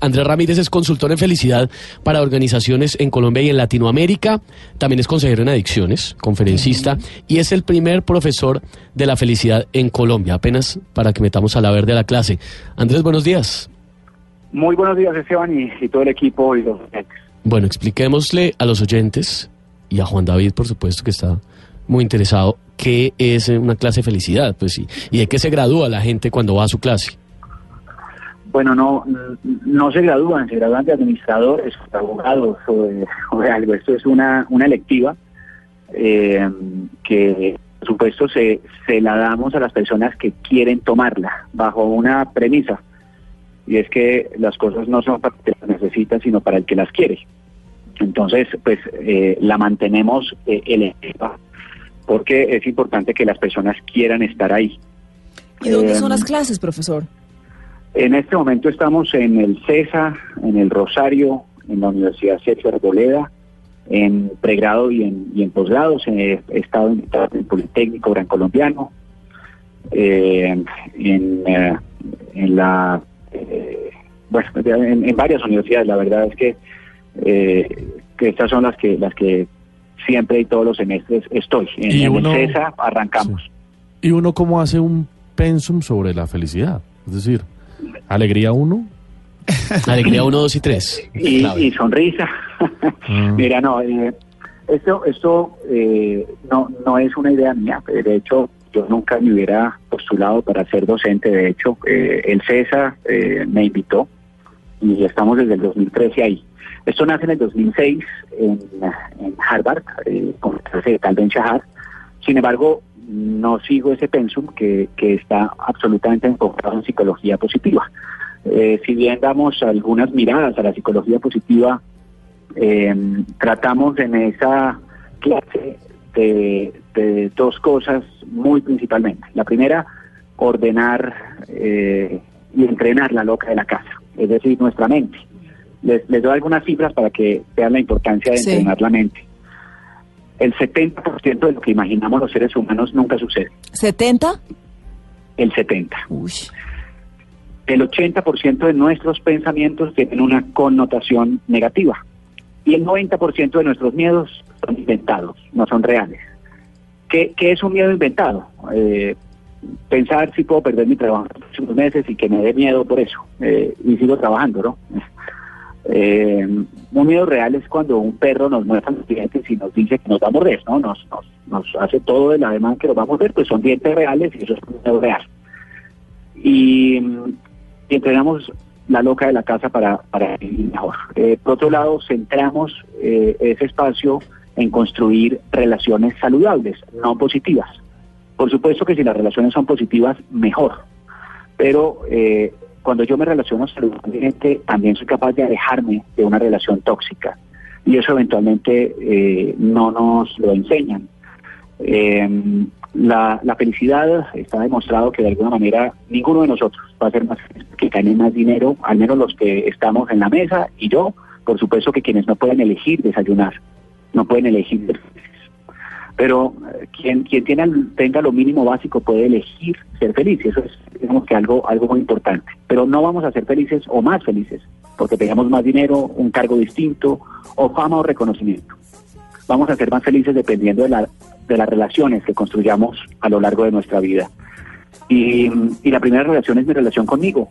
Andrés Ramírez es consultor en felicidad para organizaciones en Colombia y en Latinoamérica. También es consejero en adicciones, conferencista y es el primer profesor de la felicidad en Colombia. Apenas para que metamos a la verde a la clase. Andrés, buenos días. Muy buenos días, Esteban, y, y todo el equipo y los Bueno, expliquémosle a los oyentes y a Juan David, por supuesto, que está muy interesado, qué es una clase de felicidad, pues sí, y de qué se gradúa la gente cuando va a su clase. Bueno, no, no se gradúan, se gradúan de administradores, de abogados o de, o de algo. Esto es una, una electiva eh, que, por supuesto, se, se la damos a las personas que quieren tomarla bajo una premisa. Y es que las cosas no son para el que las necesita, sino para el que las quiere. Entonces, pues eh, la mantenemos eh, electiva porque es importante que las personas quieran estar ahí. ¿Y dónde Eh, son las clases, profesor? En este momento estamos en el CESA, en el Rosario, en la Universidad Sergio Arboleda, en pregrado y en, y en posgrados. He estado invitado en el Politécnico Gran Colombiano, eh, en, eh, en la eh, bueno, en, en varias universidades. La verdad es que, eh, que estas son las que las que siempre y todos los semestres estoy. En, Y en el CESA arrancamos. ¿Y uno cómo hace un pensum sobre la felicidad? Es decir, alegría uno. Alegría 1, 2 y 3. y, y sonrisa. Mira, no, eh, esto, esto eh, no, no es una idea mía. De hecho, yo nunca me hubiera postulado para ser docente. De hecho, eh, el CESA eh, me invitó y estamos desde el 2013 ahí. Esto nace en el 2006 en, en Harvard, eh, con la clase de Tal Ben Shahar. Sin embargo, no sigo ese pensum que, que está absolutamente enfocado en psicología positiva. Eh, si bien damos algunas miradas a la psicología positiva, eh, tratamos en esa clase de, de dos cosas muy principalmente. La primera, ordenar eh, y entrenar la loca de la casa, es decir, nuestra mente. Les, les doy algunas cifras para que vean la importancia de Sí. entrenar la mente. El 70% de lo que imaginamos los seres humanos nunca sucede. ¿70? El 70%. Uy. el 80% de nuestros pensamientos tienen una connotación negativa y el 90% de nuestros miedos son inventados, no son reales. ¿Qué, qué es un miedo inventado? Eh, pensar si puedo perder mi trabajo en los próximos meses y que me dé miedo por eso eh, y sigo trabajando, ¿no? Eh, un miedo real es cuando un perro nos muestra los dientes y nos dice que nos va a morder, ¿no? Nos, nos, nos hace todo el ademán que nos va a morder, pues son dientes reales y eso es un miedo real y, mm, y entrenamos la loca de la casa para, para vivir mejor. Eh, por otro lado, centramos eh, ese espacio en construir relaciones saludables, no positivas. Por supuesto que si las relaciones son positivas, mejor. Pero eh, cuando yo me relaciono saludablemente, también soy capaz de alejarme de una relación tóxica. Y eso eventualmente eh, no nos lo enseñan. Eh, la, la felicidad está demostrado que de alguna manera ninguno de nosotros va a ser más que gane más dinero, al menos los que estamos en la mesa y yo, por supuesto que quienes no pueden elegir desayunar, no pueden elegir. Pero eh, quien, quien tiene, tenga lo mínimo básico puede elegir ser feliz y eso es digamos que algo, algo muy importante. Pero no vamos a ser felices o más felices porque tengamos más dinero, un cargo distinto o fama o reconocimiento vamos a ser más felices dependiendo de, la, de las relaciones que construyamos a lo largo de nuestra vida. Y, y la primera relación es mi relación conmigo,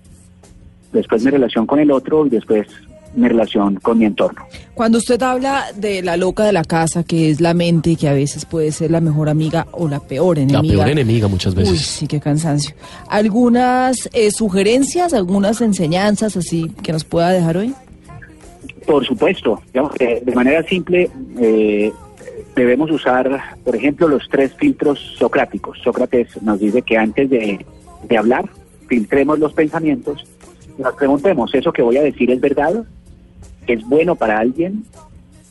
después mi relación con el otro y después mi relación con mi entorno. Cuando usted habla de la loca de la casa, que es la mente que a veces puede ser la mejor amiga o la peor La enemiga. peor enemiga muchas Uy, veces. sí, qué cansancio. ¿Algunas eh, sugerencias, algunas enseñanzas así que nos pueda dejar hoy? Por supuesto, digamos que de manera simple eh, debemos usar, por ejemplo, los tres filtros socráticos. Sócrates nos dice que antes de, de hablar, filtremos los pensamientos nos preguntemos, ¿eso que voy a decir es verdad? ¿Es bueno para alguien?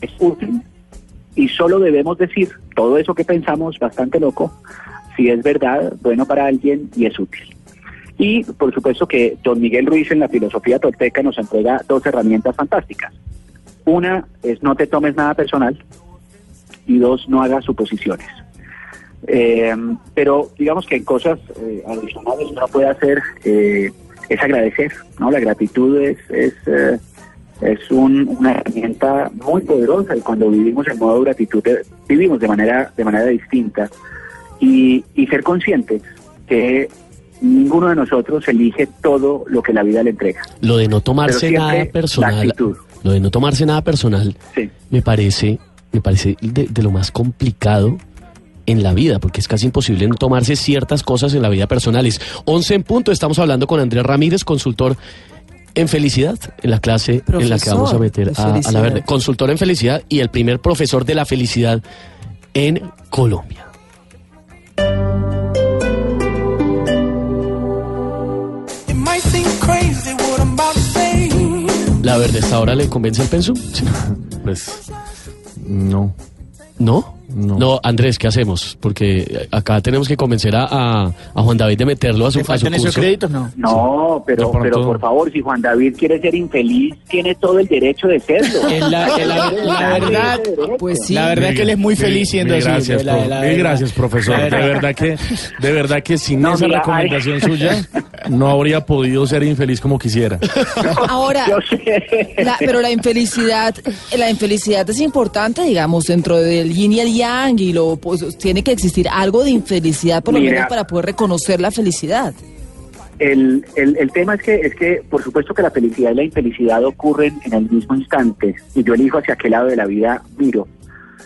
¿Es útil? Y solo debemos decir todo eso que pensamos, bastante loco, si es verdad, bueno para alguien y es útil. Y por supuesto que don Miguel Ruiz en la filosofía tolteca nos entrega dos herramientas fantásticas. Una es no te tomes nada personal y dos, no hagas suposiciones. Eh, pero digamos que en cosas eh, adicionales uno puede hacer eh, es agradecer, ¿no? La gratitud es, es, eh, es un- una herramienta muy poderosa y cuando vivimos en modo gratitud eh, vivimos de manera, de manera distinta y, y ser conscientes que ninguno de nosotros elige todo lo que la vida le entrega. Lo de no tomarse nada personal, lo de no tomarse nada personal, Sí. me parece, me parece de, de lo más complicado en la vida, porque es casi imposible no tomarse ciertas cosas en la vida personales. 11 en punto, estamos hablando con Andrés Ramírez, consultor en felicidad, en la clase en la que vamos a meter a, a la verde. Consultor en felicidad y el primer profesor de la felicidad en Colombia. ¿La verde hasta ahora le convence el pensum? Sí. Pues, no. ¿No? No. Andrés, ¿qué hacemos? Porque acá tenemos que convencer a, a- a Juan David de meterlo a su, ¿Le a su esos curso. créditos? No. No, pero, pronto- pero por favor, si Juan David quiere ser infeliz, tiene todo el derecho de serlo. La- en la- la verdad, Pues sí. La verdad es que él es muy feliz siendo mil así. Gracias, mil verdad. gracias, profesor. De verdad. que, de verdad que sin No, esa mira, recomendación ay. suya no habría podido ser infeliz como quisiera. Ahora, Yo sé. la- pero la infelicidad, la infelicidad es importante, digamos, dentro del yin y el y lo, pues, tiene que existir algo de infelicidad, por lo Mira. menos para poder reconocer la felicidad. El, el, el tema es que, es que, por supuesto que la felicidad y la infelicidad ocurren en el mismo instante y yo elijo hacia qué lado de la vida miro.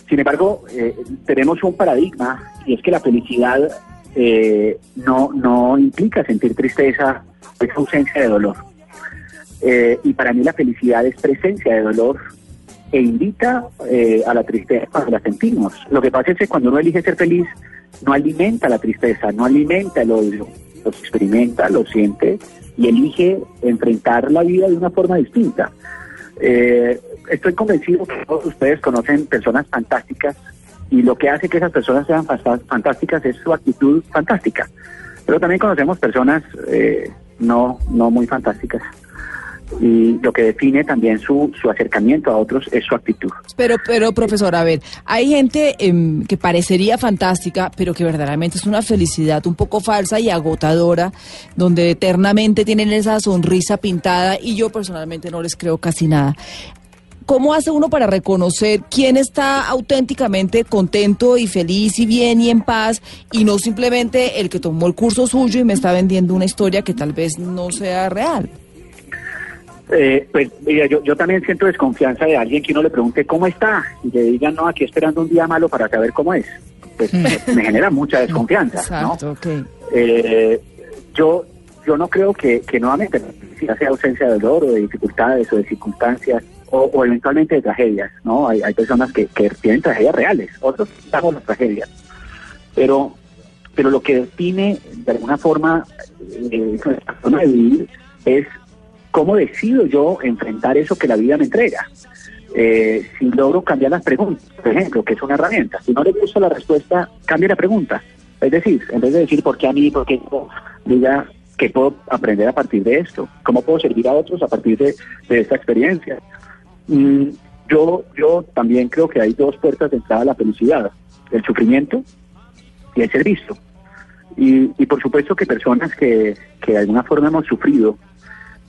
Sin embargo, eh, tenemos un paradigma y es que la felicidad eh, no, no implica sentir tristeza, es ausencia de dolor. Eh, y para mí la felicidad es presencia de dolor e invita eh, a la tristeza cuando la sentimos. Lo que pasa es que cuando uno elige ser feliz, no alimenta la tristeza, no alimenta el odio, lo experimenta, lo siente y elige enfrentar la vida de una forma distinta. Eh, estoy convencido que todos ustedes conocen personas fantásticas y lo que hace que esas personas sean fantásticas es su actitud fantástica. Pero también conocemos personas eh, no, no muy fantásticas y lo que define también su, su acercamiento a otros es su actitud. Pero, pero, profesor, a ver, hay gente em, que parecería fantástica, pero que verdaderamente es una felicidad un poco falsa y agotadora, donde eternamente tienen esa sonrisa pintada y yo personalmente no les creo casi nada. ¿Cómo hace uno para reconocer quién está auténticamente contento y feliz y bien y en paz y no simplemente el que tomó el curso suyo y me está vendiendo una historia que tal vez no sea real? Eh, pues mira, yo, yo también siento desconfianza de alguien que uno le pregunte cómo está y le digan, no, aquí esperando un día malo para saber cómo es. Pues me, me genera mucha desconfianza, ¿no? Exacto, ok. Eh, yo, yo no creo que, que nuevamente la felicidad sea ausencia de dolor o de dificultades o de circunstancias o, o eventualmente de tragedias, ¿no? Hay, hay personas que, que tienen tragedias reales, otros estamos las tragedias. Pero, pero lo que define de alguna forma eh, nuestra forma de vivir es cómo decido yo enfrentar eso que la vida me entrega. Eh, si logro cambiar las preguntas, por ejemplo, que es una herramienta, si no le gusta la respuesta, cambie la pregunta. Es decir, en vez de decir por qué a mí, por qué yo, diga qué puedo aprender a partir de esto, cómo puedo servir a otros a partir de, de esta experiencia. Mm, yo, yo también creo que hay dos puertas de entrada a la felicidad, el sufrimiento y el servicio. Y, y por supuesto que personas que, que de alguna forma hemos sufrido,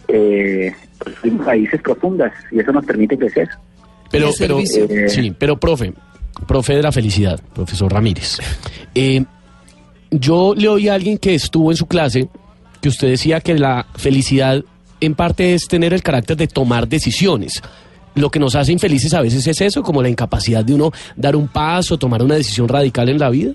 eh, pues, raíces profundas y eso nos permite crecer. Pero, pero. Eh, sí, pero profe, profe de la felicidad, profesor Ramírez. eh, yo le oí a alguien que estuvo en su clase que usted decía que la felicidad en parte es tener el carácter de tomar decisiones. Lo que nos hace infelices a veces es eso, como la incapacidad de uno dar un paso, tomar una decisión radical en la vida.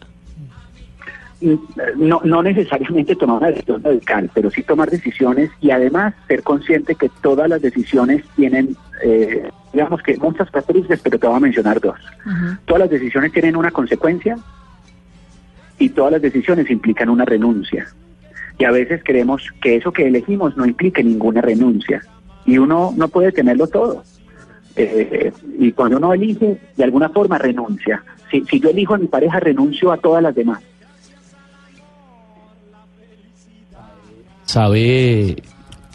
No, no necesariamente tomar una decisión radical, pero sí tomar decisiones y además ser consciente que todas las decisiones tienen, eh, digamos que muchas características, pero te voy a mencionar dos. Todas las decisiones tienen una consecuencia y todas las decisiones implican una renuncia. Y a veces creemos que eso que elegimos no implique ninguna renuncia. Y uno no puede tenerlo todo. Eh, y cuando uno elige, de alguna forma renuncia. Si, si yo elijo a mi pareja, renuncio a todas las demás. Sabe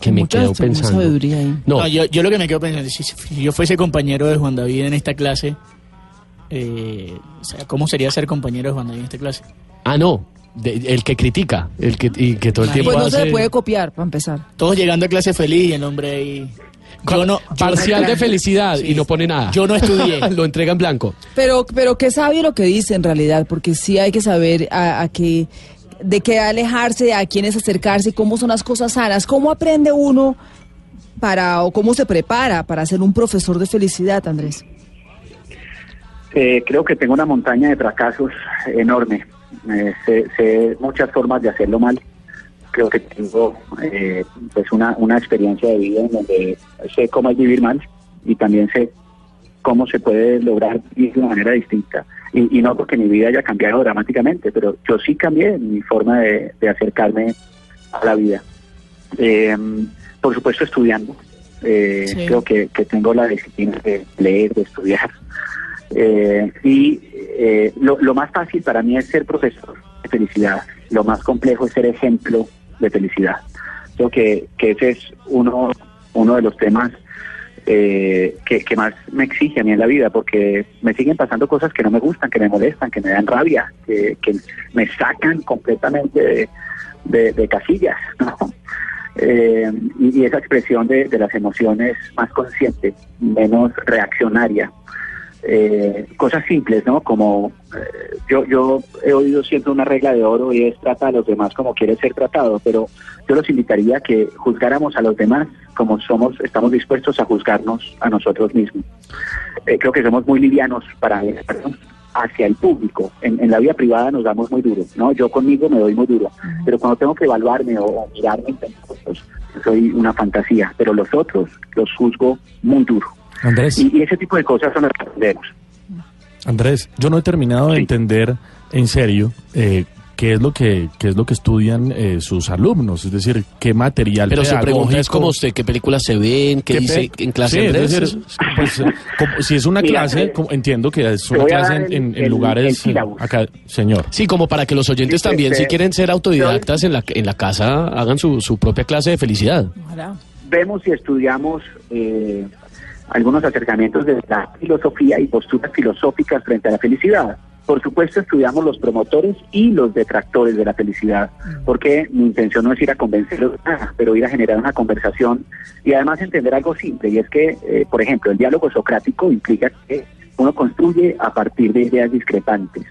que me quedo mucha pensando. sabiduría ahí. No, No, yo, yo lo que me quedo pensando, si, si yo fuese compañero de Juan David en esta clase, eh, o sea, ¿cómo sería ser compañero de Juan David en esta clase? ah, no. de- el que critica, el que, y que todo el tiempo Pues no se hace le puede copiar, para empezar. Todos llegando a clase feliz y el hombre ahí... Yo no, yo parcial no- de felicidad Sí. y no pone nada. Yo no estudié. Lo entrega en blanco. Pero, pero qué sabio lo que dice en realidad, porque sí hay que saber a, a qué, de qué alejarse, a quiénes acercarse, cómo son las cosas sanas, cómo aprende uno para, o cómo se prepara para ser un profesor de felicidad, Andrés. Eh, creo que tengo una montaña de fracasos enorme. Eh, sé, sé muchas formas de hacerlo mal. Creo que tengo eh, pues una, una experiencia de vida en donde sé cómo es vivir mal y también sé cómo se puede lograr vivir de una manera distinta. Y, y no porque mi vida haya cambiado dramáticamente, pero yo sí cambié mi forma de, de acercarme a la vida. Eh, por supuesto estudiando. Eh, Sí. Creo que, que tengo la disciplina de leer, de estudiar. Eh, y eh, lo, lo más fácil para mí es ser profesor de felicidad. Lo más complejo es ser ejemplo de felicidad. Creo que, que ese es uno, uno de los temas eh, que, que más me exige a mí en la vida, porque me siguen pasando cosas que no me gustan, que me molestan, que me dan rabia, que, que me sacan completamente de, casillas. ¿no? Eh, y, y esa expresión de, de las emociones más consciente, menos reaccionaria. Eh, cosas simples, ¿no? Como eh, yo, yo he oído siempre una regla de oro y es trata a los demás como quieres ser tratado, pero yo los invitaría a que juzgáramos a los demás como somos, estamos dispuestos a juzgarnos a nosotros mismos. Eh, creo que somos muy livianos para hacia el público. En, en la vida privada nos damos muy duro, ¿no? Yo conmigo me doy muy duro, pero cuando tengo que evaluarme o, o mirarme, pues, soy una fantasía, pero los otros los juzgo muy duro. Andrés, Y, y ese tipo de cosas son las que aprendemos. Andrés, yo no he terminado de Sí. entender en serio eh, qué es lo que qué es lo que estudian eh, sus alumnos, es decir, qué material Pero su pregunta es como usted, ¿qué películas se ven? ¿Qué, qué dice en clase Sí, es Andrés? decir, pues, como- si es una Mira, clase, eh, como- entiendo que es una clase en, el- en- en el- lugares el eh, acá, señor. Sí, como para que los oyentes Sí, también, este, si quieren ser autodidactas en la, en la casa, hagan su, su propia clase de felicidad. Ojalá. Vemos y estudiamos eh, algunos acercamientos de la filosofía y posturas filosóficas frente a la felicidad. Por supuesto, estudiamos los promotores y los detractores de la felicidad, porque mi intención no es ir a convencerlos de nada, pero ir a generar una conversación y además entender algo simple, y es que, eh, por ejemplo, el diálogo socrático implica que uno construye a partir de ideas discrepantes.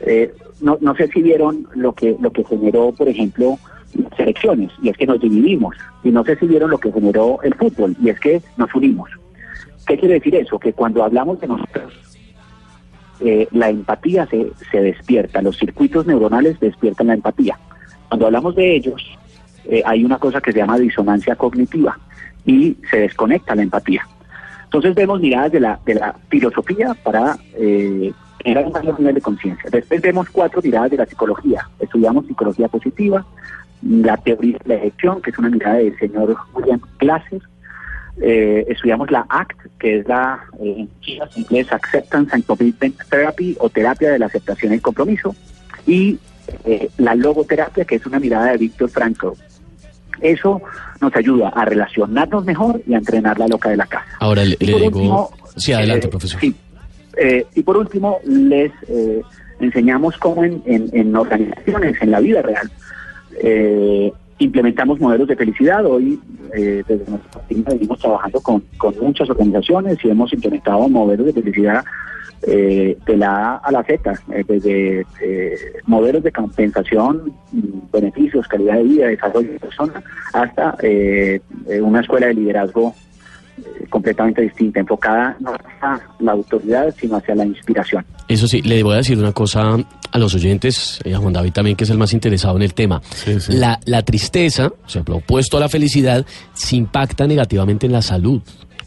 Eh, no, no sé si vieron lo que, lo que generó, por ejemplo, las elecciones, y es que nos dividimos. Y no sé si vieron lo que generó el fútbol, y es que nos unimos. ¿Qué quiere decir eso? Que cuando hablamos de nosotros, eh, la empatía se, se despierta, los circuitos neuronales despiertan la empatía. Cuando hablamos de ellos, eh, hay una cosa que se llama disonancia cognitiva y se desconecta la empatía. Entonces vemos miradas de la, de la filosofía para eh, generar un mayor nivel de conciencia. Después vemos cuatro miradas de la psicología. Estudiamos psicología positiva, la teoría de la elección, que es una mirada del señor William Glasser. Eh, estudiamos la ACT, que es la, eh, en inglés, Acceptance and Commitment Therapy, o terapia de la aceptación y el compromiso. Y eh, la logoterapia, que es una mirada de Víctor Frankl. Eso nos ayuda a relacionarnos mejor y a entrenar la loca de la casa. Ahora le, le digo... último, sí, adelante, eh, profesor. sí. Eh, y por último, les enseñamos cómo en, en- en organizaciones, en la vida real, eh, implementamos modelos de felicidad. Hoy, eh, desde nuestra oficina, venimos trabajando con, con muchas organizaciones y hemos implementado modelos de felicidad eh, de la A a la Z, eh, desde eh, modelos de compensación, beneficios, calidad de vida, desarrollo de persona, hasta eh, una escuela de liderazgo eh, completamente distinta, enfocada no hacia la autoridad, sino hacia la inspiración. Eso sí, le voy a decir una cosa a los oyentes, y a Juan David también, que es el más interesado en el tema. Sí, sí. La, la tristeza, o sea, lo opuesto a la felicidad, se impacta negativamente en la salud.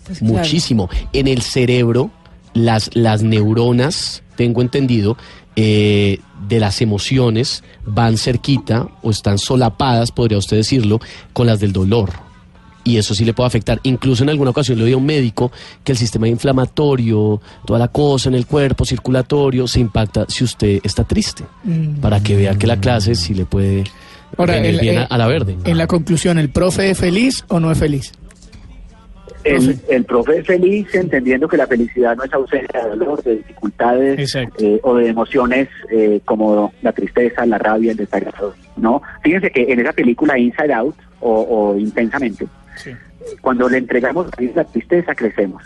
Pues claro. Muchísimo. En el cerebro, las, las neuronas, tengo entendido, eh, de las emociones van cerquita o están solapadas, podría usted decirlo, con las del dolor. Y eso sí le puede afectar. Incluso en alguna ocasión le oí a un médico que el sistema inflamatorio, toda la cosa en el cuerpo, circulatorio, se impacta si usted está triste. Mm. Para que vea que la clase sí le puede Ahora, venir el- bien a, eh, a la verde. En la conclusión, ¿el profe es feliz o no es feliz? El, el profe es feliz entendiendo que la felicidad no es ausencia de dolor, de dificultades eh, o de emociones eh, como la tristeza, la rabia, el desagrado. ¿no? Fíjense que en esa película Inside Out o, o Intensamente, Sí. cuando le entregamos a la tristeza, crecemos.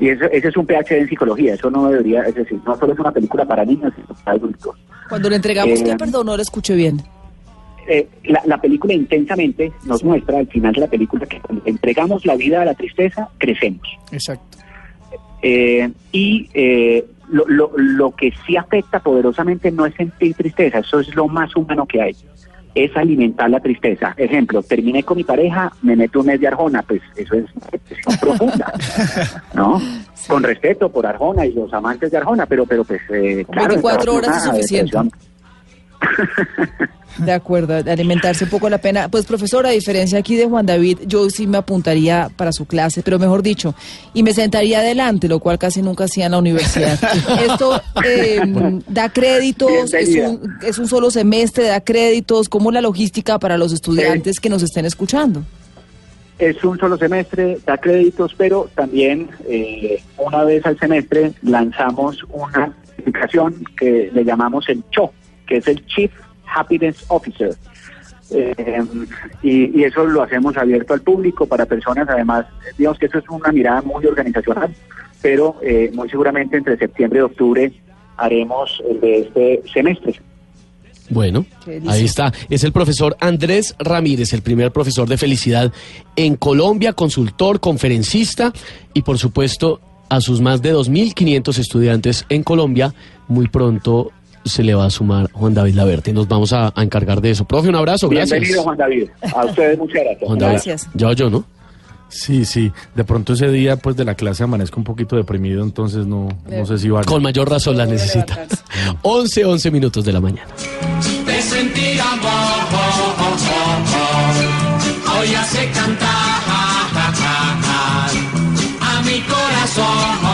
Y eso, ese es un PhD en psicología, eso no debería, es decir, no solo es una película para niños, sino para adultos. Cuando le entregamos, Eh, ¿qué? Perdón, no lo escuché bien. Eh, la, la película intensamente nos muestra al final de la película que cuando entregamos la vida a la tristeza, crecemos. Exacto. Eh, y eh, lo, lo, lo que sí afecta poderosamente no es sentir tristeza, eso es lo más humano que hay. Es alimentar la tristeza. Ejemplo, terminé con mi pareja, me meto un mes de Arjona, pues eso es depresión profunda, ¿no? Con respeto por Arjona y los amantes de Arjona, pero, pero pues, eh, claro. 24 entramos en horas es suficiente. De acuerdo, de alimentarse un poco la pena. Pues profesor, a diferencia aquí de Juan David, yo sí me apuntaría para su clase, pero mejor dicho, y me sentaría adelante, lo cual casi nunca hacía en la universidad. Esto eh, da créditos, es un, es un solo semestre, da créditos, ¿cómo la logística para los estudiantes que nos estén escuchando? Es un solo semestre, da créditos, pero también eh, una vez al semestre lanzamos una certificación que le llamamos el CHO, que es el Chief Happiness Officer. Eh, y, y eso lo hacemos abierto al público para personas, además, digamos que eso es una mirada muy organizacional, pero eh, muy seguramente entre septiembre y octubre haremos el de este semestre. Bueno, ahí está. Es el profesor Andrés Ramírez, el primer profesor de felicidad en Colombia, consultor, conferencista y por supuesto a sus más de 2.500 estudiantes en Colombia. Muy pronto se le va a sumar Juan David Laverte. Nos vamos a, a encargar de eso. Profe, un abrazo. Gracias. Bienvenido, Juan David. A ustedes muchas gracias. Juan David. Gracias. Ya yo, ¿no? Sí, sí. De pronto ese día, pues, de la clase amanezco un poquito deprimido, entonces no, no sé si va Con mayor razón la necesita. 11, 11 minutos de la mañana. de sentir amor. Hoy hace cantar a mi corazón.